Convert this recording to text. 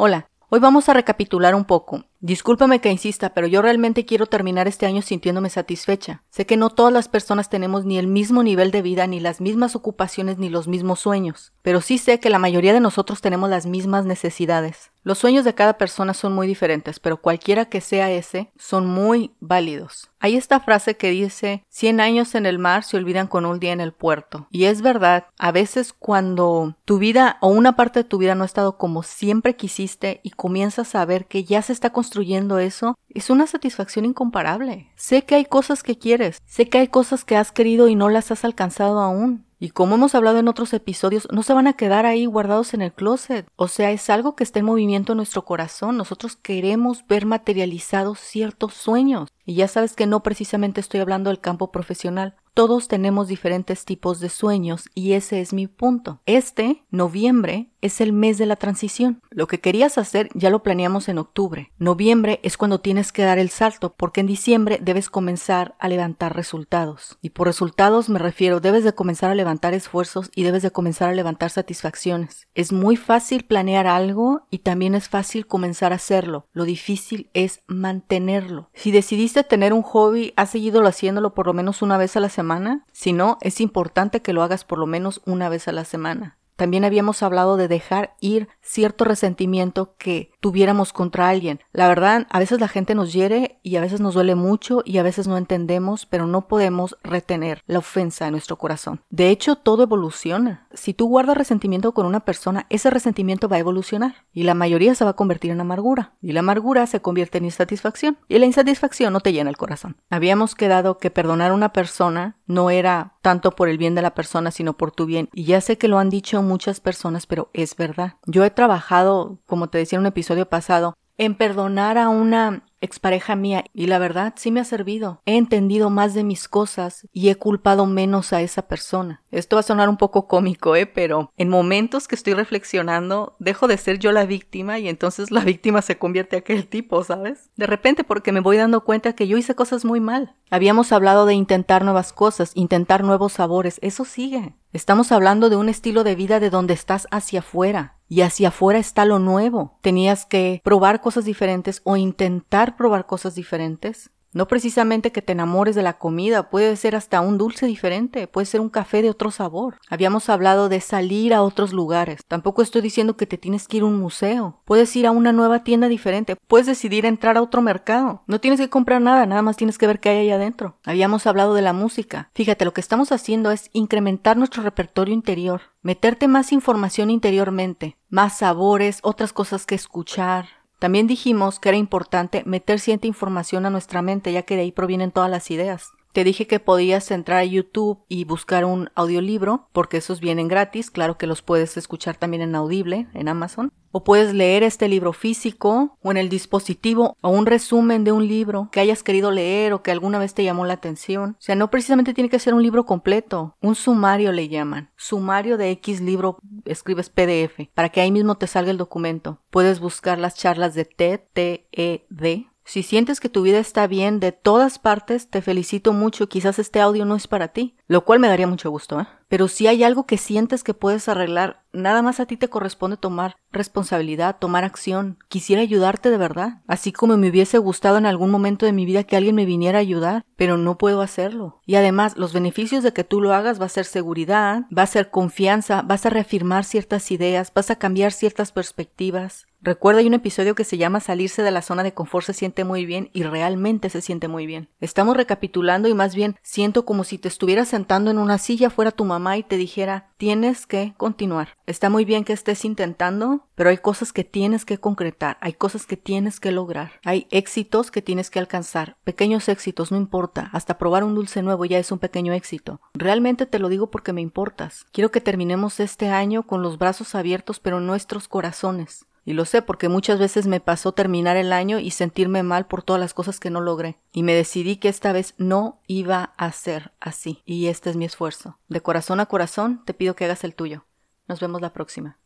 Hola, hoy vamos a recapitular un poco. Discúlpame que insista, pero yo realmente quiero terminar este año sintiéndome satisfecha. Sé que no todas las personas tenemos ni el mismo nivel de vida, ni las mismas ocupaciones, ni los mismos sueños, pero sí sé que la mayoría de nosotros tenemos las mismas necesidades. Los sueños de cada persona son muy diferentes, pero cualquiera que sea ese, son muy válidos. Hay esta frase que dice, 100 años en el mar se olvidan con un día en el puerto. Y es verdad, a veces cuando tu vida o una parte de tu vida no ha estado como siempre quisiste y comienzas a ver que ya se está construyendo eso, es una satisfacción incomparable. Sé que hay cosas que quieres, sé que hay cosas que has querido y no las has alcanzado aún. Y como hemos hablado en otros episodios, no se van a quedar ahí guardados en el closet. O sea, es algo que está en movimiento en nuestro corazón. Nosotros queremos ver materializados ciertos sueños. Y ya sabes que no precisamente estoy hablando del campo profesional. Todos tenemos diferentes tipos de sueños y ese es mi punto. Este, noviembre, es el mes de la transición. Lo que querías hacer ya lo planeamos en octubre. Noviembre es cuando tienes que dar el salto porque en diciembre debes comenzar a levantar resultados. Y por resultados me refiero, debes de comenzar a levantar esfuerzos y debes de comenzar a levantar satisfacciones. Es muy fácil planear algo y también es fácil comenzar a hacerlo. Lo difícil es mantenerlo. Si decidiste tener un hobby, has seguido haciéndolo por lo menos una vez a la semana si no, es importante que lo hagas por lo menos una vez a la semana. También habíamos hablado de dejar ir cierto resentimiento que tuviéramos contra alguien. La verdad, a veces la gente nos hiere y a veces nos duele mucho y a veces no entendemos, pero no podemos retener la ofensa en nuestro corazón. De hecho, todo evoluciona. Si tú guardas resentimiento con una persona, ese resentimiento va a evolucionar y la mayoría se va a convertir en amargura y la amargura se convierte en insatisfacción y la insatisfacción no te llena el corazón. Habíamos quedado que perdonar a una persona no era tanto por el bien de la persona, sino por tu bien. Y ya sé que lo han dicho muchas personas, pero es verdad. Yo he trabajado, como te decía en un episodio pasado, en perdonar a una expareja mía y la verdad sí me ha servido. He entendido más de mis cosas y he culpado menos a esa persona. Esto va a sonar un poco cómico, ¿eh? Pero en momentos que estoy reflexionando, dejo de ser yo la víctima y entonces la víctima se convierte en aquel tipo, ¿sabes? De repente porque me voy dando cuenta que yo hice cosas muy mal. Habíamos hablado de intentar nuevas cosas, intentar nuevos sabores, eso sigue. Estamos hablando de un estilo de vida de donde estás hacia afuera, y hacia afuera está lo nuevo. Tenías que probar cosas diferentes o intentar probar cosas diferentes. No precisamente que te enamores de la comida, puede ser hasta un dulce diferente, puede ser un café de otro sabor. Habíamos hablado de salir a otros lugares. Tampoco estoy diciendo que te tienes que ir a un museo. Puedes ir a una nueva tienda diferente, puedes decidir entrar a otro mercado. No tienes que comprar nada, nada más tienes que ver qué hay ahí adentro. Habíamos hablado de la música. Fíjate, lo que estamos haciendo es incrementar nuestro repertorio interior, meterte más información interiormente, más sabores, otras cosas que escuchar, también dijimos que era importante meter cierta información a nuestra mente, ya que de ahí provienen todas las ideas. Te dije que podías entrar a YouTube y buscar un audiolibro, porque esos vienen gratis, claro que los puedes escuchar también en Audible, en Amazon. O puedes leer este libro físico o en el dispositivo o un resumen de un libro que hayas querido leer o que alguna vez te llamó la atención. O sea, no precisamente tiene que ser un libro completo, un sumario le llaman. Sumario de X libro, escribes PDF, para que ahí mismo te salga el documento. Puedes buscar las charlas de TED, T-E-D, si sientes que tu vida está bien de todas partes, te felicito mucho. Quizás este audio no es para ti, lo cual me daría mucho gusto, ¿eh? Pero si hay algo que sientes que puedes arreglar, nada más a ti te corresponde tomar responsabilidad, tomar acción. Quisiera ayudarte de verdad, así como me hubiese gustado en algún momento de mi vida que alguien me viniera a ayudar, pero no puedo hacerlo. Y además, los beneficios de que tú lo hagas va a ser seguridad, va a ser confianza, vas a reafirmar ciertas ideas, vas a cambiar ciertas perspectivas. Recuerda, hay un episodio que se llama Salirse de la zona de confort se siente muy bien y realmente se siente muy bien. Estamos recapitulando y más bien siento como si te estuvieras sentando en una silla fuera tu mamá y te dijera tienes que continuar. Está muy bien que estés intentando, pero hay cosas que tienes que concretar, hay cosas que tienes que lograr, hay éxitos que tienes que alcanzar, pequeños éxitos, no importa, hasta probar un dulce nuevo ya es un pequeño éxito. Realmente te lo digo porque me importas. Quiero que terminemos este año con los brazos abiertos pero nuestros corazones. Y lo sé porque muchas veces me pasó terminar el año y sentirme mal por todas las cosas que no logré. Y me decidí que esta vez no iba a ser así. Y este es mi esfuerzo. De corazón a corazón te pido que hagas el tuyo. Nos vemos la próxima.